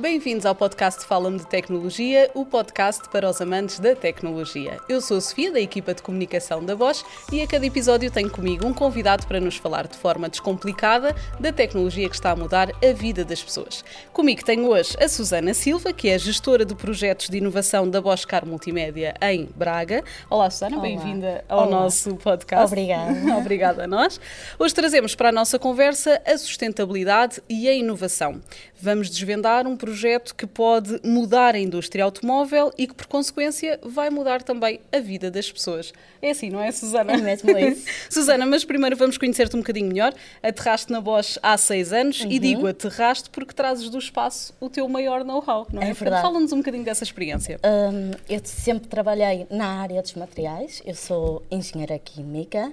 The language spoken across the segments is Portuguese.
Bem-vindos ao podcast Fala-me de Tecnologia, o podcast para os amantes da tecnologia. Eu sou a Sofia, da equipa de comunicação da Bosch, e a cada episódio tenho comigo um convidado para nos falar de forma descomplicada da tecnologia que está a mudar a vida das pessoas. Comigo tenho hoje a Susana Silva, que é gestora de projetos de inovação da Bosch Car Multimédia em Braga. Olá, Susana, bem-vinda ao Olá. nosso podcast. Obrigada. Obrigada a nós. Hoje trazemos para a nossa conversa a sustentabilidade e a inovação. Vamos desvendar um projeto que pode mudar a indústria automóvel e que, por consequência, vai mudar também a vida das pessoas. É assim, não é, Susana? É mesmo isso. Susana, mas primeiro vamos conhecer-te um bocadinho melhor. Aterraste na Bosch há seis anos Uhum. e digo aterraste porque trazes do espaço o teu maior know-how, não é? É verdade. Fala-nos um bocadinho dessa experiência. Hum, eu sempre trabalhei na área dos materiais, eu sou engenheira química,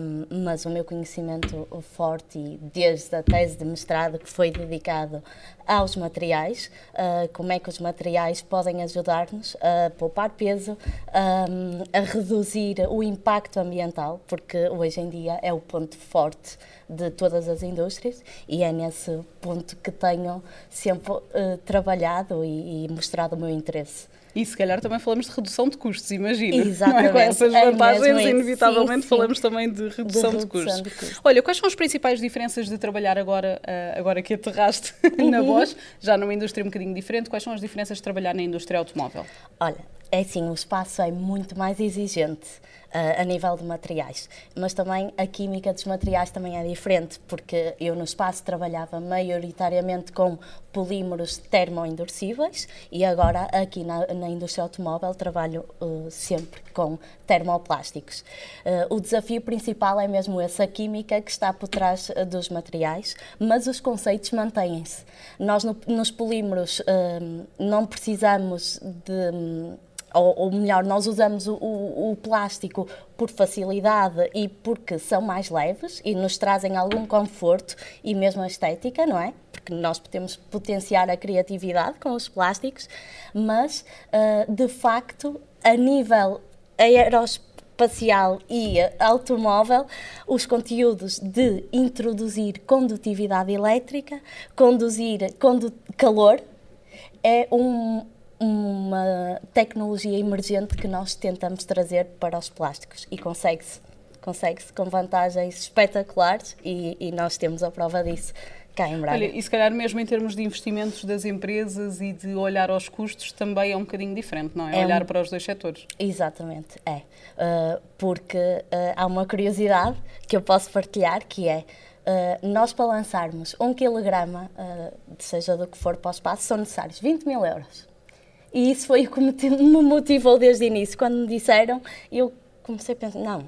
hum, mas o meu conhecimento forte, desde a tese de mestrado, que foi dedicado aos materiais, ah, como é que os materiais podem ajudar-nos a poupar peso, hum, a reduzir o impacto ambiental, porque hoje em dia é o ponto forte de todas as indústrias e é nesse ponto que tenho sempre eh, trabalhado e, e mostrado o meu interesse. E se calhar também falamos de redução de custos, imagina. Não é? Exatamente. Com essas É vantagens, isso. inevitavelmente Sim, sim. falamos também de redução de, custos. de custos. Olha, quais são as principais diferenças de trabalhar agora, ah, agora que aterraste na Uhum. Bosch, já numa indústria um bocadinho diferente, quais são as diferenças de trabalhar na indústria automóvel? Olha, é assim, o espaço é muito mais exigente a nível de materiais, mas também a química dos materiais também é diferente, porque eu no espaço trabalhava maioritariamente com polímeros termoendurecíveis e agora aqui na, na indústria automóvel trabalho ah, sempre com termoplásticos. Ah, o desafio principal é mesmo essa química que está por trás dos materiais, mas os conceitos mantêm-se. Nós no- nos polímeros ah, não precisamos de ou, ou melhor, nós usamos o, o- o plástico por facilidade e porque são mais leves e nos trazem algum conforto e mesmo a estética, não é? Porque nós podemos potenciar a criatividade com os plásticos, mas ah, de facto, a nível aeroespacial e automóvel, os conteúdos de introduzir condutividade elétrica, conduzir condu calor, é um- uma tecnologia emergente que nós tentamos trazer para os plásticos e consegue-se consegue-se com vantagens espetaculares e, e nós temos a prova disso cá em Braga. Olha, e se calhar mesmo em termos de investimentos das empresas e de olhar aos custos também é um bocadinho diferente, não é? É olhar um- para os dois setores. Exatamente, é. Uh, porque uh, há uma curiosidade que eu posso partilhar que é uh, nós para lançarmos um quilograma, uh, seja do que for para o espaço, são necessários 20 mil euros. E isso foi o que me, motivou desde o início. Quando me disseram, eu comecei a pensar, não,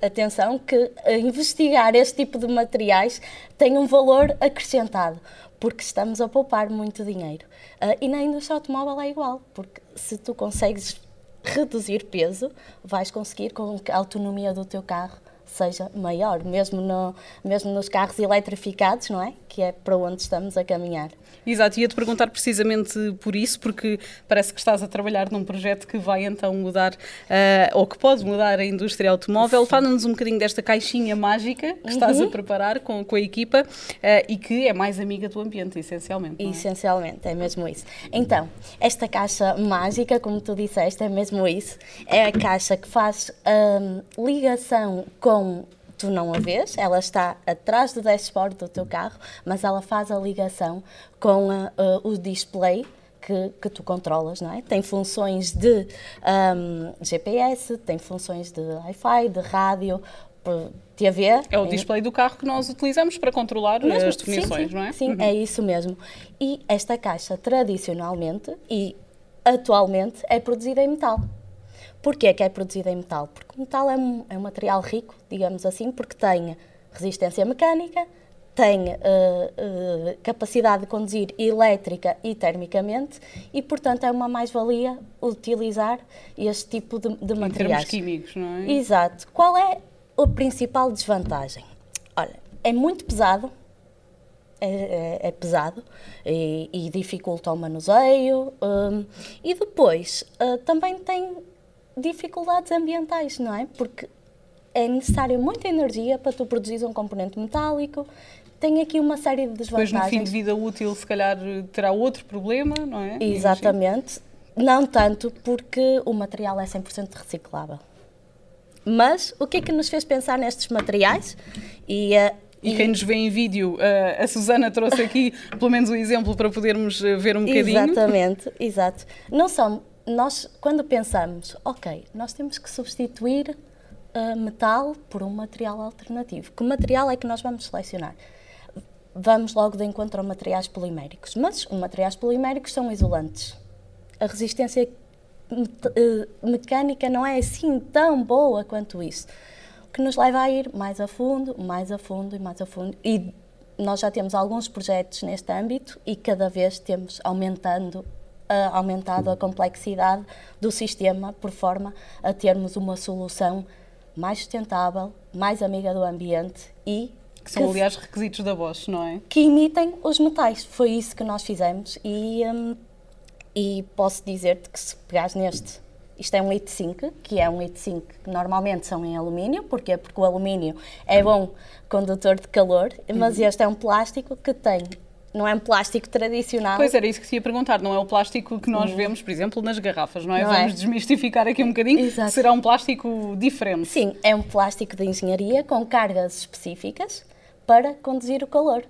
atenção que investigar este tipo de materiais tem um valor acrescentado, porque estamos a poupar muito dinheiro. Ah, e na indústria automóvel é igual, porque se tu consegues reduzir peso, vais conseguir com que a autonomia do teu carro seja maior, mesmo, no, mesmo nos carros eletrificados, não é? Que é para onde estamos a caminhar. Exato, ia-te perguntar precisamente por isso, porque parece que estás a trabalhar num projeto que vai então mudar, ah, ou que pode mudar a indústria automóvel. Fala-nos um bocadinho desta caixinha mágica que estás a preparar com, com a equipa ah, e que é mais amiga do ambiente, essencialmente. é? Essencialmente, é mesmo isso. Então, esta caixa mágica, como tu disseste, é mesmo isso. É a caixa que faz hum, ligação com. Tu não a vês, ela está atrás do dashboard do teu carro, mas ela faz a ligação com a- a- o display que, que tu controlas, não é? Tem funções de hum, GPS, tem funções de Wi-Fi, de rádio, TV. É o display do carro que nós utilizamos para controlar Mesmo, as definições, sim, sim, não é? Sim, Uhum. é isso mesmo. E esta caixa, tradicionalmente e atualmente, é produzida em metal. Porquê que é produzida em metal? Porque o metal é um, é um material rico, digamos assim, porque tem resistência mecânica, tem eh, eh, capacidade de conduzir elétrica e termicamente e, portanto, é uma mais-valia utilizar este tipo de, de Em termos materiais. químicos, não é? Exato. Qual é a principal desvantagem? Olha, é muito pesado, é, é- é pesado e, e dificulta o manuseio hum, e depois ah, também tem dificuldades ambientais, não é? Porque é necessário muita energia para tu produzir um componente metálico tem aqui uma série de desvantagens. Depois, no fim de vida útil, se calhar terá outro problema, não é? Exatamente. Não tanto porque o material é 100% reciclável. Mas o que é que nos fez pensar nestes materiais? E, uh, e, quem nos vê em vídeo, uh, a Susana trouxe aqui pelo menos um exemplo para podermos uh, ver um bocadinho. Exatamente, exato. Não são, nós quando pensamos, ok, nós temos que substituir uh, metal por um material alternativo. Que material é que nós vamos selecionar? Vamos logo de encontro a materiais poliméricos, mas os materiais poliméricos são isolantes. A resistência mecânica não é assim tão boa quanto isso que nos leva a ir mais a fundo, mais a fundo e mais a fundo. E nós já temos alguns projetos neste âmbito e cada vez temos aumentando uh, aumentado a complexidade do sistema por forma a termos uma solução mais sustentável, mais amiga do ambiente e que são, que, aliás, requisitos da Bosch, não é? Que imitem os metais. Foi isso que nós fizemos e, um, e posso dizer-te que se pegares neste isto é um 85, que é um 85 que normalmente são em alumínio, porquê? Porque o alumínio é bom condutor de calor, mas uhum. este é um plástico que tem não é um plástico tradicional. Pois era isso que se ia perguntar, não é o plástico que nós uhum. vemos, por exemplo, nas garrafas, não é? Não Vamos é. desmistificar aqui um bocadinho. Exato. Será um plástico diferente. Sim, é um plástico de engenharia com cargas específicas para conduzir o calor.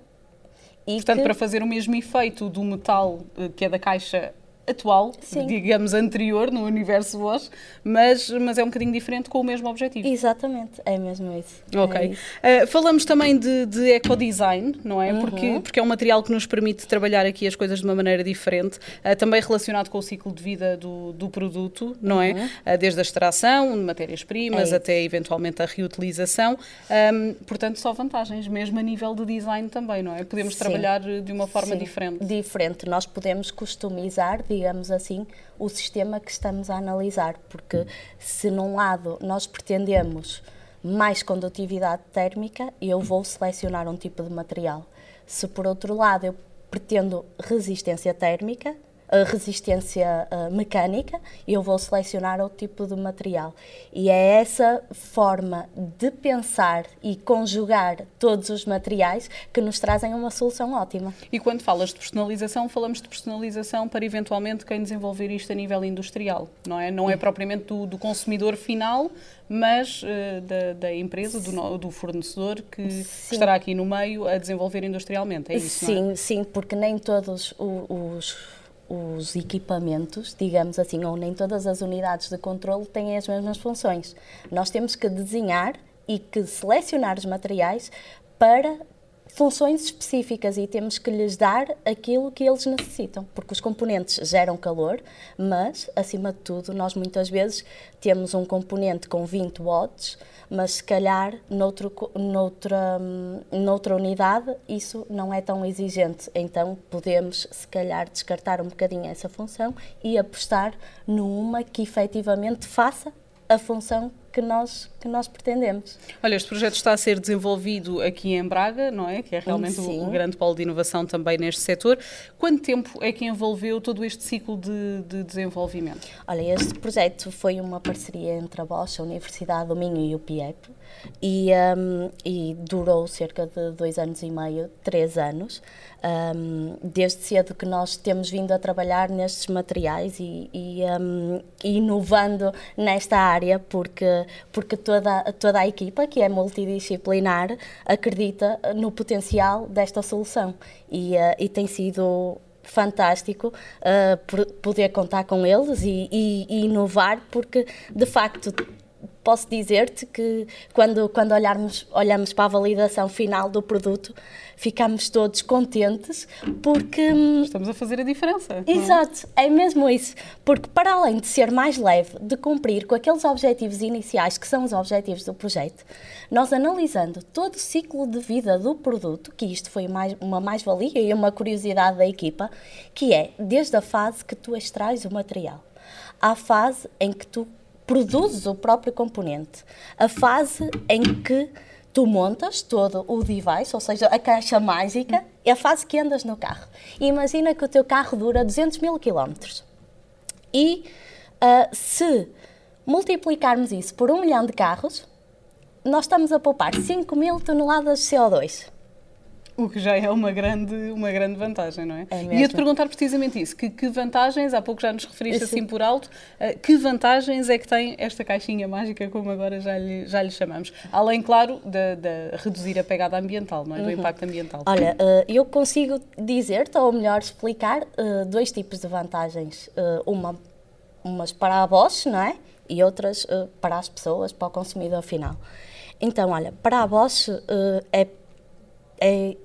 E Portanto, que... para fazer o mesmo efeito do metal eh, que é da caixa atual, Sim. digamos anterior no universo Bosch, mas, mas é um bocadinho diferente com o mesmo objetivo. Exatamente, é mesmo isso. Ok. É isso. Uh, falamos também de, de ecodesign, não é? Uhum. Porque, porque é um material que nos permite trabalhar aqui as coisas de uma maneira diferente, uh, também relacionado com o ciclo de vida do, do produto, não é? uhum. é? Uh, desde a extração de matérias-primas é até eventualmente a reutilização. Um, portanto, só vantagens, mesmo a nível de design também, não é? Podemos Sim. trabalhar de uma forma Sim. diferente. Diferente. Nós podemos customizar, digamos assim, o sistema que estamos a analisar, porque se num lado nós pretendemos mais condutividade térmica, eu vou selecionar um tipo de material. Se por outro lado eu pretendo resistência térmica, resistência uh, mecânica, eu vou selecionar outro tipo de material. E é essa forma de pensar e conjugar todos os materiais que nos trazem uma solução ótima. E quando falas de personalização, falamos de personalização para eventualmente quem desenvolver isto a nível industrial, não é? Não é propriamente do, do consumidor final, mas uh, da, da, empresa, do, do fornecedor que, que, estará aqui no meio a desenvolver industrialmente. É isso, sim, não é? Sim, porque nem todos os os equipamentos, digamos assim, ou nem todas as unidades de controle têm as mesmas funções. Nós temos que desenhar e que selecionar os materiais para funções específicas e temos que lhes dar aquilo que eles necessitam, porque os componentes geram calor, mas, acima de tudo, nós muitas vezes temos um componente com 20 watts, mas se calhar noutro, noutra, noutra unidade isso não é tão exigente. Então podemos, se calhar, descartar um bocadinho essa função e apostar numa que efetivamente faça a função que nós, que nós pretendemos. Olha, este projeto está a ser desenvolvido aqui em Braga, não é? Que é realmente o, o, grande polo de inovação também neste setor. Quanto tempo é que envolveu todo este ciclo de, de desenvolvimento? Olha, este projeto foi uma parceria entre a Bosch, a Universidade do Minho e o PIEP e, um, e durou cerca de dois anos e meio, três anos. Um, desde cedo que nós temos vindo a trabalhar nestes materiais e, e um, inovando nesta área, porque, porque toda, toda a equipa, que é multidisciplinar, acredita no potencial desta solução. E, uh, e tem sido fantástico uh, poder contar com eles e, e, e, inovar, porque de facto posso dizer-te que quando, quando olharmos, olhamos para a validação final do produto, ficamos todos contentes porque. Hum, Estamos a fazer a diferença. É? Exato, é? é mesmo isso. Porque para além de ser mais leve, de cumprir com aqueles objetivos iniciais que são os objetivos do projeto, nós analisando todo o ciclo de vida do produto, que isto foi mais, uma mais-valia e uma curiosidade da equipa, que é desde a fase que tu extrais o material à fase em que tu produzes o próprio componente. A fase em que tu montas todo o device, ou seja, a caixa mágica, é a fase que andas no carro. E imagina que o teu carro dura 200 mil quilómetros. E uh, se multiplicarmos isso por um milhão de carros, nós estamos a poupar 5 mil toneladas de CO2. O que já é uma grande, uma grande vantagem, não é? é Ia-te perguntar precisamente isso, que, que, vantagens, há pouco já nos referiste assim por alto, uh, que vantagens é que tem esta caixinha mágica, como agora já lhe, já lhe chamamos? Além, claro, de, de reduzir a pegada ambiental, não é? Do uhum. impacto ambiental. Olha, uh, eu consigo dizer-te, ou melhor explicar, uh, dois tipos de vantagens. uma, umas para a Bosch, não é? E outras para as pessoas, para o consumidor final. Então, olha, para a Bosch é, é eh,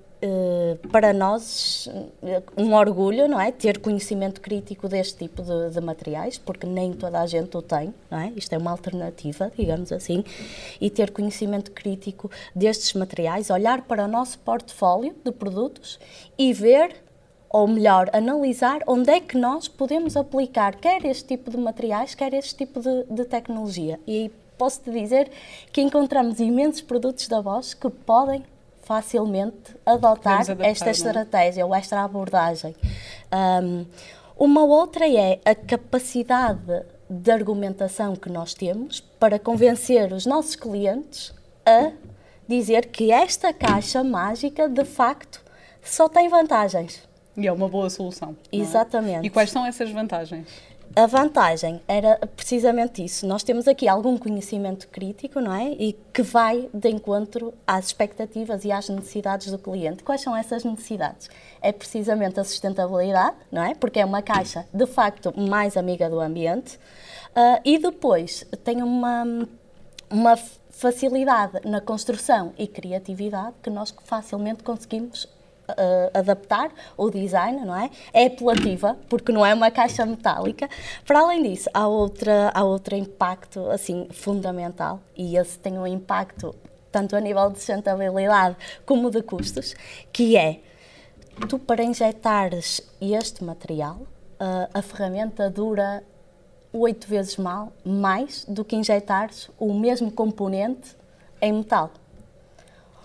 para nós eh, um orgulho, não é? Ter conhecimento crítico deste tipo de, de, materiais, porque nem toda a gente o tem, não é? Isto é uma alternativa, digamos assim, e ter conhecimento crítico destes materiais, olhar para o nosso portfólio de produtos e ver ou melhor, analisar onde é que nós podemos aplicar quer este tipo de materiais, quer este tipo de, de tecnologia. E posso-te dizer que encontramos imensos produtos da Bosch que podem facilmente adotar adaptar, esta é? estratégia ou esta abordagem. Um, uma outra é a capacidade de argumentação que nós temos para convencer os nossos clientes a dizer que esta caixa mágica, de facto, só tem vantagens. E é uma boa solução. É? Exatamente. É? E quais são essas vantagens? A vantagem era precisamente isso. Nós temos aqui algum conhecimento crítico, não é? E que vai de encontro às expectativas e às necessidades do cliente. Quais são essas necessidades? É precisamente a sustentabilidade, não é? Porque é uma caixa, de facto, mais amiga do ambiente. Uh, e depois tem uma, uma facilidade na construção e criatividade que nós facilmente conseguimos adaptar o design, não é? É apelativa, porque não é uma caixa metálica. Para além disso, há, outra, há outro impacto, assim, fundamental, e esse tem um impacto tanto a nível de sustentabilidade como de custos, que é, tu para injetares este material, uh, a ferramenta dura oito vezes mal, mais do que injetares o mesmo componente em metal.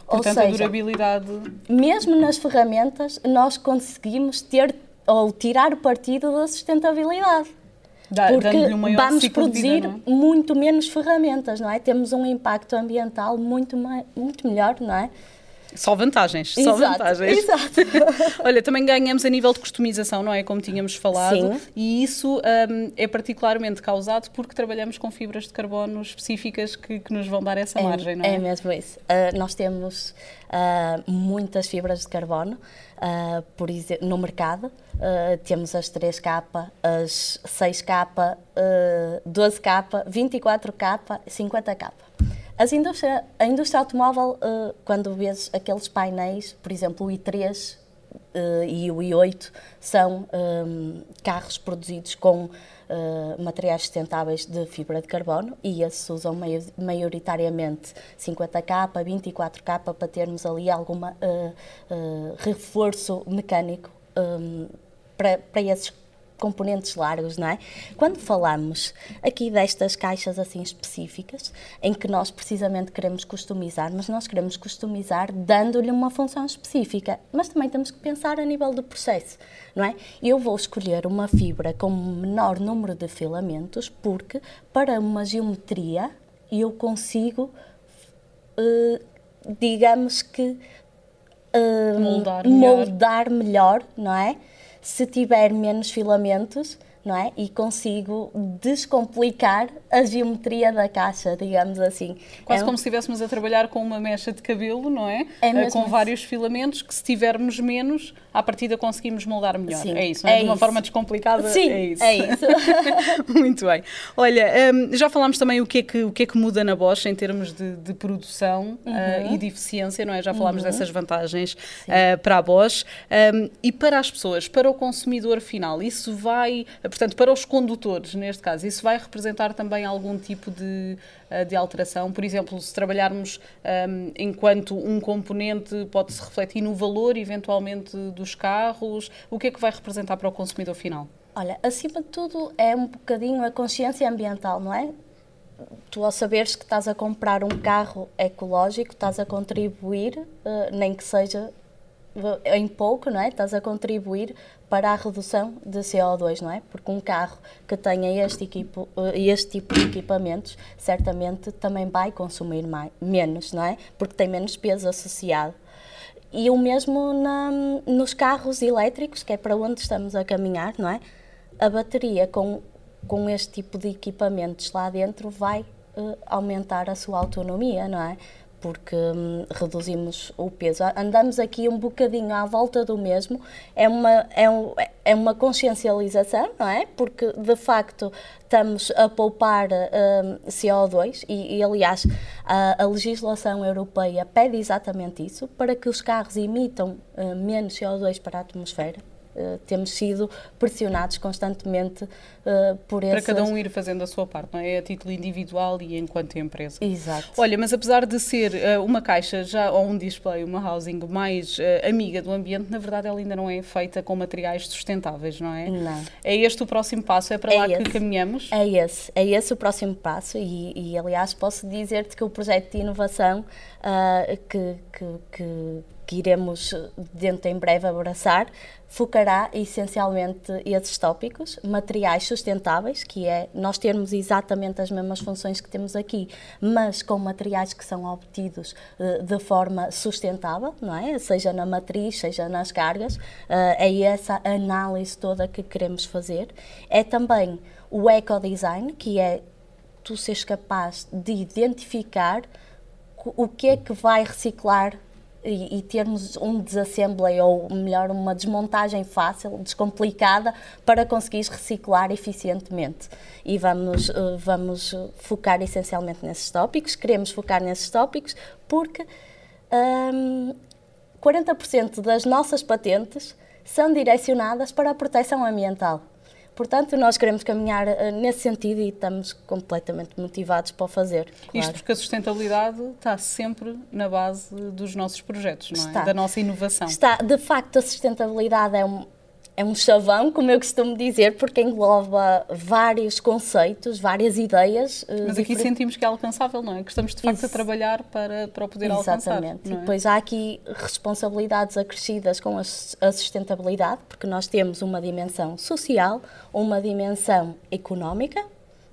Portanto, ou seja, a durabilidade. Mesmo nas ferramentas, nós conseguimos ter ou tirar partido da sustentabilidade. Dá, porque um vamos produzir vida, é? muito menos ferramentas, não é? Temos um impacto ambiental muito, muito melhor, não é? Só vantagens, exato, só vantagens. Exato. Olha, também ganhamos a nível de customização, não é? Como tínhamos falado. Sim. E isso um, é particularmente causado porque trabalhamos com fibras de carbono específicas que, que nos vão dar essa é, margem, não é? É mesmo isso. Uh, nós temos uh, muitas fibras de carbono uh, por exemplo, no mercado. temos as 3K, as 6K, 12K, 24K, 50K. As indústria, a indústria automóvel, uh, quando vês aqueles painéis, por exemplo, o i3 uh, eh, e o i8, são um, carros produzidos com uh, materiais sustentáveis de fibra de carbono e esses usam maioritariamente 50K, 24K para termos ali algum reforço mecânico um, para, para esses componentes largos, não é? Quando falamos aqui destas caixas assim específicas, em que nós precisamente queremos customizar, mas nós queremos customizar dando-lhe uma função específica, mas também temos que pensar a nível do processo, não é? Eu vou escolher uma fibra com menor número de filamentos porque para uma geometria eu consigo, uh, digamos que uh, moldar, moldar melhor, não é? Se tiver menos filamentos, não é? E consigo descomplicar a geometria da caixa, digamos assim. Quase é como se estivéssemos a trabalhar com uma mecha de cabelo, não é? é eh, com vários filamentos que se tivermos menos, à partida conseguimos moldar melhor. Sim, é isso, não é? é de uma isso. forma descomplicada. Sim, é isso. É isso. Muito bem. Olha, um, já falámos também o que, é que, o que é que muda na Bosch em termos de, de produção uhum. uh, e de eficiência, não é? Já falámos uhum. dessas vantagens uh, para a Bosch. Um, e para as pessoas, para o consumidor final, isso vai, portanto, para os condutores, neste caso, isso vai representar também algum tipo de, uh, de alteração? Por exemplo, se trabalharmos um, enquanto um componente pode-se refletir no valor, eventualmente, dos carros, o que é que vai representar para o consumidor final? Olha, acima de tudo é um bocadinho a consciência ambiental, não é? Tu, ao saberes que estás a comprar um carro ecológico, estás a contribuir, uh, nem que seja em pouco, não é? Estás a contribuir para a redução de CO2, não é? Porque um carro que tenha este, equipo, eh, este tipo de equipamentos certamente também vai consumir mais, menos, não é? Porque tem menos peso associado. E o mesmo na, nos carros elétricos, que é para onde estamos a caminhar, não é? A bateria com, com este tipo de equipamentos lá dentro vai uh, aumentar a sua autonomia, não é? Porque hum, reduzimos o peso. Andamos aqui um bocadinho à volta do mesmo, é uma, é, um, é uma consciencialização, não é? Porque de facto estamos a poupar hum, CO2 e, e aliás, a, a, legislação europeia pede exatamente isso para que os carros emitam hum, menos CO2 para a atmosfera. Uh, temos sido pressionados constantemente uh, por Para cada um ir fazendo a sua parte, não é? A título individual e enquanto empresa. Exato. Olha, mas apesar de ser uh, uma caixa já ou um display, uma housing mais amiga do ambiente, na verdade ela ainda não é feita com materiais sustentáveis, não é? Não. É este o próximo passo? É para é lá esse. que caminhamos? É esse, é esse o próximo passo e, e aliás posso dizer-te que o projeto de inovação que, que, que que iremos dentro em breve abraçar, focará essencialmente esses tópicos, materiais sustentáveis, que é nós termos exatamente as mesmas funções que temos aqui, mas com materiais que são obtidos uh, de forma sustentável, não é? Seja na matriz, seja nas cargas, uh, é essa análise toda que queremos fazer. É também o ecodesign, que é tu seres capaz de identificar o que é que vai reciclar e, termos um desassembly ou melhor uma desmontagem fácil, descomplicada para conseguir reciclar eficientemente. E vamos uh, vamos focar essencialmente nesses tópicos. Queremos focar nesses tópicos porque um, 40% das nossas patentes são direcionadas para a proteção ambiental. Portanto, nós queremos caminhar uh, nesse sentido e estamos completamente motivados para o fazer. Claro. Isto porque a sustentabilidade está sempre na base dos nossos projetos, não é? Está. Da nossa inovação. Está. De facto, a sustentabilidade é um, é um chavão, como eu costumo dizer, porque engloba vários conceitos, várias ideias. Eh, Mas aqui sentimos que é alcançável, não é? Que estamos de facto Isso. a trabalhar para, para o poder Exatamente. alcançar. Exatamente. É? E depois há aqui responsabilidades acrescidas com a sustentabilidade, porque nós temos uma dimensão social, uma dimensão económica,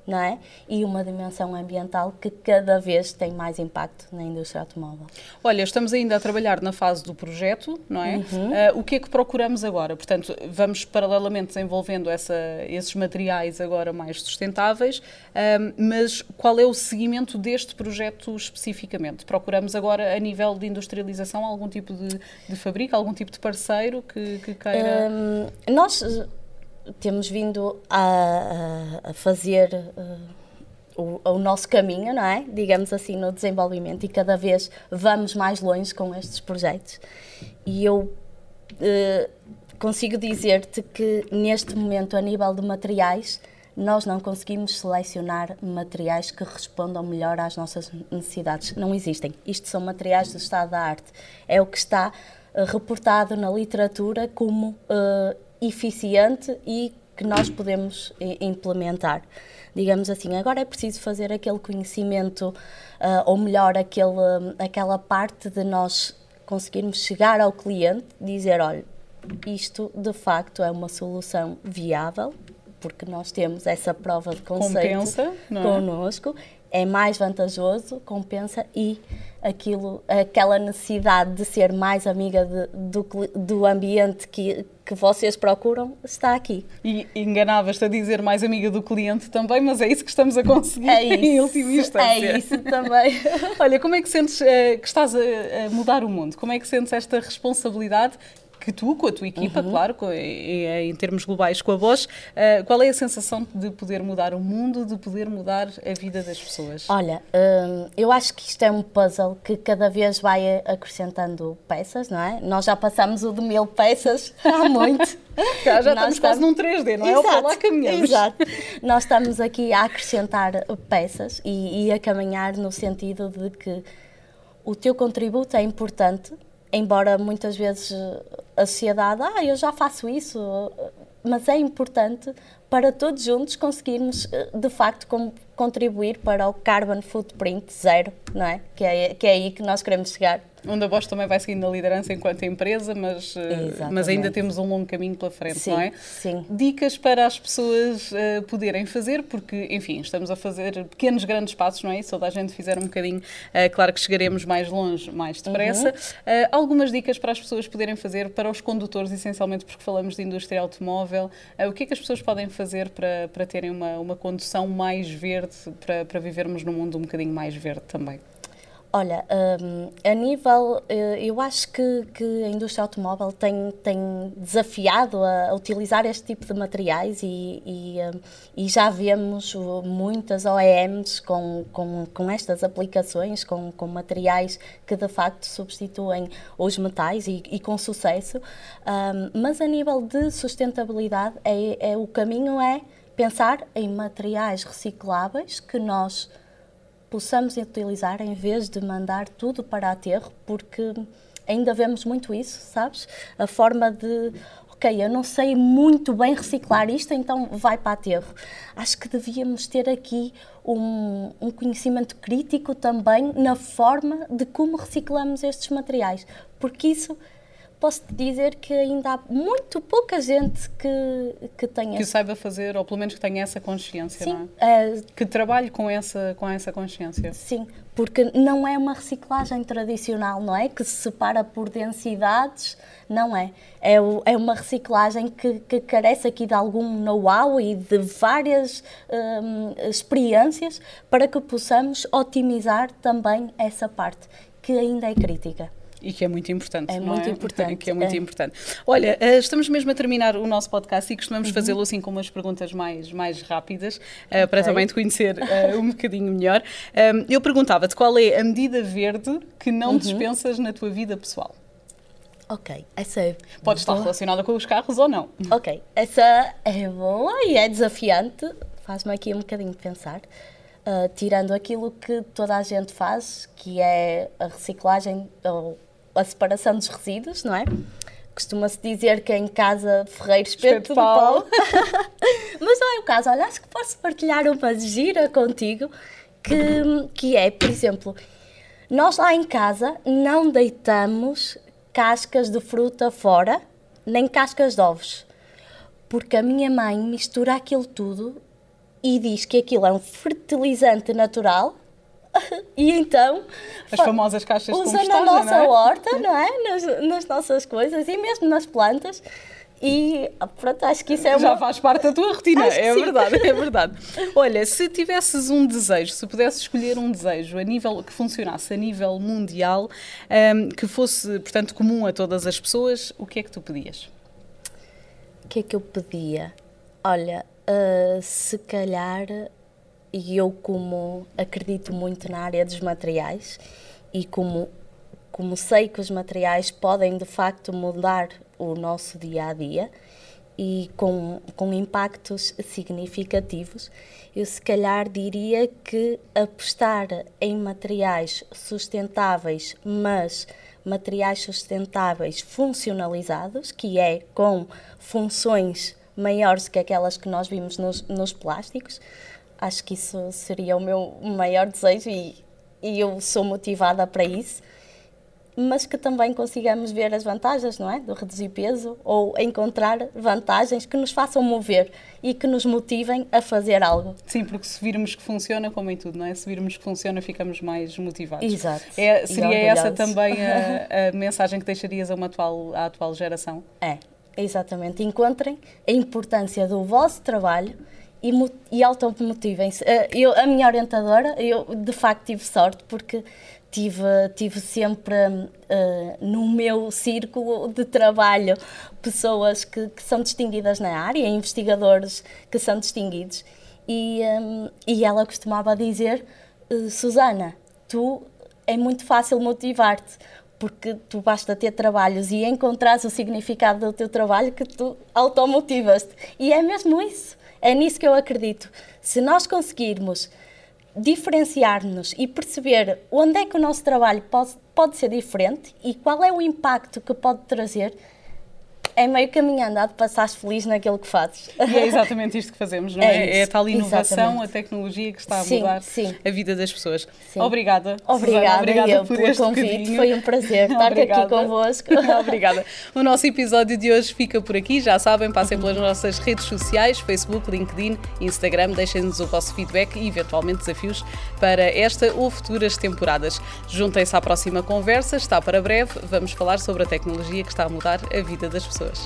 não é? E uma dimensão ambiental que cada vez tem mais impacto na indústria automóvel. Olha, estamos ainda a trabalhar na fase do projeto, não é? Uhum. Uh, o que é que procuramos agora? Portanto, vamos paralelamente desenvolvendo essa, esses materiais agora mais sustentáveis, uh, mas qual é o seguimento deste projeto especificamente? Procuramos agora, a nível de industrialização, algum tipo de, de fábrica, algum tipo de parceiro que, que queira. Um, nós temos vindo a, a fazer uh, o, o, nosso caminho, não é? Digamos assim, no desenvolvimento e cada vez vamos mais longe com estes projetos. E eu uh, consigo dizer-te que neste momento, a nível de materiais, nós não conseguimos selecionar materiais que respondam melhor às nossas necessidades. Não existem. Isto são materiais do estado da arte. É o que está uh, reportado na literatura como uh, eficiente e que nós podemos implementar. Digamos assim, agora é preciso fazer aquele conhecimento, uh, ou melhor, aquele, aquela parte de nós conseguirmos chegar ao cliente, dizer: olha, isto de facto é uma solução viável, porque nós temos essa prova de conceito compensa, não é? connosco, é mais vantajoso, compensa e aquilo, aquela necessidade de ser mais amiga de, do, do ambiente que, que vocês procuram está aqui. E enganavas-te a dizer mais amiga do cliente também, mas é isso que estamos a conseguir é isso, em última instância. É isso também. Olha, como é que sentes uh, que estás a, a mudar o mundo? Como é que sentes esta responsabilidade que tu, com a tua equipa, uhum. claro, com, em, em, termos globais com a Bosch, uh, qual é a sensação de poder mudar o mundo, de poder mudar a vida das pessoas? Olha, hum, eu acho que isto é um puzzle que cada vez vai acrescentando peças, não é? Nós já passamos o de mil peças há muito. já, já estamos, estamos quase num 3D, não é? Exato, lá caminhamos. Exato. Nós estamos aqui a acrescentar peças e, e a caminhar no sentido de que o teu contributo é importante, embora muitas vezes a sociedade, ah, eu já faço isso, mas é importante para todos juntos conseguirmos, eh, de facto, contribuir para o carbon footprint zero, não é? Que é, que é aí que nós queremos chegar onde a Bosch também vai seguindo na liderança enquanto empresa, mas, eh, mas ainda temos um longo caminho pela frente, sim, não é? Sim. Dicas para as pessoas uh, poderem fazer, porque, enfim, estamos a fazer pequenos, grandes passos, não é? Se toda a gente fizer um bocadinho, uh, claro que chegaremos mais longe, mais depressa. Uhum. Uh, algumas dicas para as pessoas poderem fazer, para os condutores, essencialmente, porque falamos de indústria automóvel. o que é que as pessoas podem fazer para, para terem uma, uma condução mais verde, para, para vivermos num mundo um bocadinho mais verde também? Olha, um, a nível, eh, eu acho que, que, a indústria automóvel tem, tem desafiado a, utilizar este tipo de materiais e, e, um, e, já vemos muitas OEMs com, com, com estas aplicações, com, com materiais que de facto substituem os metais e, e com sucesso. Um, mas a nível de sustentabilidade, é, é, o caminho é pensar em materiais recicláveis que nós possamos utilizar em vez de mandar tudo para aterro, porque ainda vemos muito isso, sabes? A forma de, ok, eu não sei muito bem reciclar isto, então vai para aterro. Acho que devíamos ter aqui um, um conhecimento crítico também na forma de como reciclamos estes materiais, porque isso posso te dizer que ainda há muito pouca gente que, que tenha. Que saiba fazer, ou pelo menos que tenha essa consciência, sim, é? Uh, que trabalhe com essa, com essa consciência. Sim, porque não é uma reciclagem tradicional, não é? Que se separa por densidades, não é. É, é uma reciclagem que, que, carece aqui de algum know-how e de várias um, experiências para que possamos otimizar também essa parte, que ainda é crítica. E que é muito importante. É muito é? importante. Que é muito é. importante. Olha, eh, estamos mesmo a terminar o nosso podcast e costumamos uhum. fazê-lo assim com umas perguntas mais, mais rápidas, eh, okay. para também te conhecer uh, um bocadinho melhor. Um, eu perguntava-te qual é a medida verde que não uhum. dispensas na tua vida pessoal? Ok, essa é Pode estar relacionada com os carros ou não. Ok, essa é boa e é desafiante. Faz-me aqui um bocadinho pensar. Uh, tirando aquilo que toda a gente faz, que é a reciclagem ou a separação dos resíduos, não é? Costuma-se dizer que em casa ferreiro espeto de pau. Mas não é o caso. Olha, acho que posso partilhar uma gira contigo, que, que é, por exemplo, nós lá em casa não deitamos cascas de fruta fora, nem cascas de ovos. Porque a minha mãe mistura aquilo tudo e diz que aquilo é um fertilizante natural e então as famosas caixas de usa na nossa é? horta, não é? Nas, nas, nossas coisas e mesmo nas plantas. E pronto, acho que isso é Já faz parte da tua rotina, é sim. verdade, é verdade. Olha, se tivesses um desejo, se pudesses escolher um desejo a nível que funcionasse a nível mundial, um, que fosse, portanto, comum a todas as pessoas, o que é que tu pedias? O que é que eu pedia? Olha, uh, se calhar e eu como acredito muito na área dos materiais e como como sei que os materiais podem de facto mudar o nosso dia a dia e com, com impactos significativos, eu se calhar diria que apostar em materiais sustentáveis, mas materiais sustentáveis funcionalizados, que é com funções maiores que aquelas que nós vimos nos, nos plásticos, acho que isso seria o meu maior desejo e, e eu sou motivada para isso mas que também consigamos ver as vantagens, não é? Do reduzir peso ou encontrar vantagens que nos façam mover e que nos motivem a fazer algo. Sim, porque se virmos que funciona, como em tudo, não é? Se virmos que funciona, ficamos mais motivados. Exato. É, seria essa também a, a, mensagem que deixarias a uma atual, à atual geração? É, exatamente. Encontrem a importância do vosso trabalho e, e automotivem-se. Eh, eu, a minha orientadora, eu de facto tive sorte porque tive, tive sempre uh, no meu círculo de trabalho pessoas que, que, são distinguidas na área, investigadores que são distinguidos. E, um, e ela costumava dizer: uh, Susana, tu é muito fácil motivar-te, porque tu basta ter trabalhos e encontrares o significado do teu trabalho que tu automotivas-te. E é mesmo isso. É nisso que eu acredito. Se nós conseguirmos diferenciar-nos e perceber onde é que o nosso trabalho pode, pode ser diferente e qual é o impacto que pode trazer, é meio caminho andado para estar feliz naquilo que fazes. E é exatamente isto que fazemos, não é? É, é a tal inovação, exatamente. a tecnologia que está a mudar sim, sim. a vida das pessoas. Sim. Obrigada. Obrigada, obrigada eu por pelo convite. Bocadinho. Foi um prazer estar aqui convosco. obrigada. O nosso episódio de hoje fica por aqui. Já sabem, passem pelas nossas redes sociais, Facebook, LinkedIn, Instagram. Deixem-nos o vosso feedback e eventualmente desafios para esta ou futuras temporadas. Juntem-se à próxima conversa. Está para breve. Vamos falar sobre a tecnologia que está a mudar a vida das pessoas. this.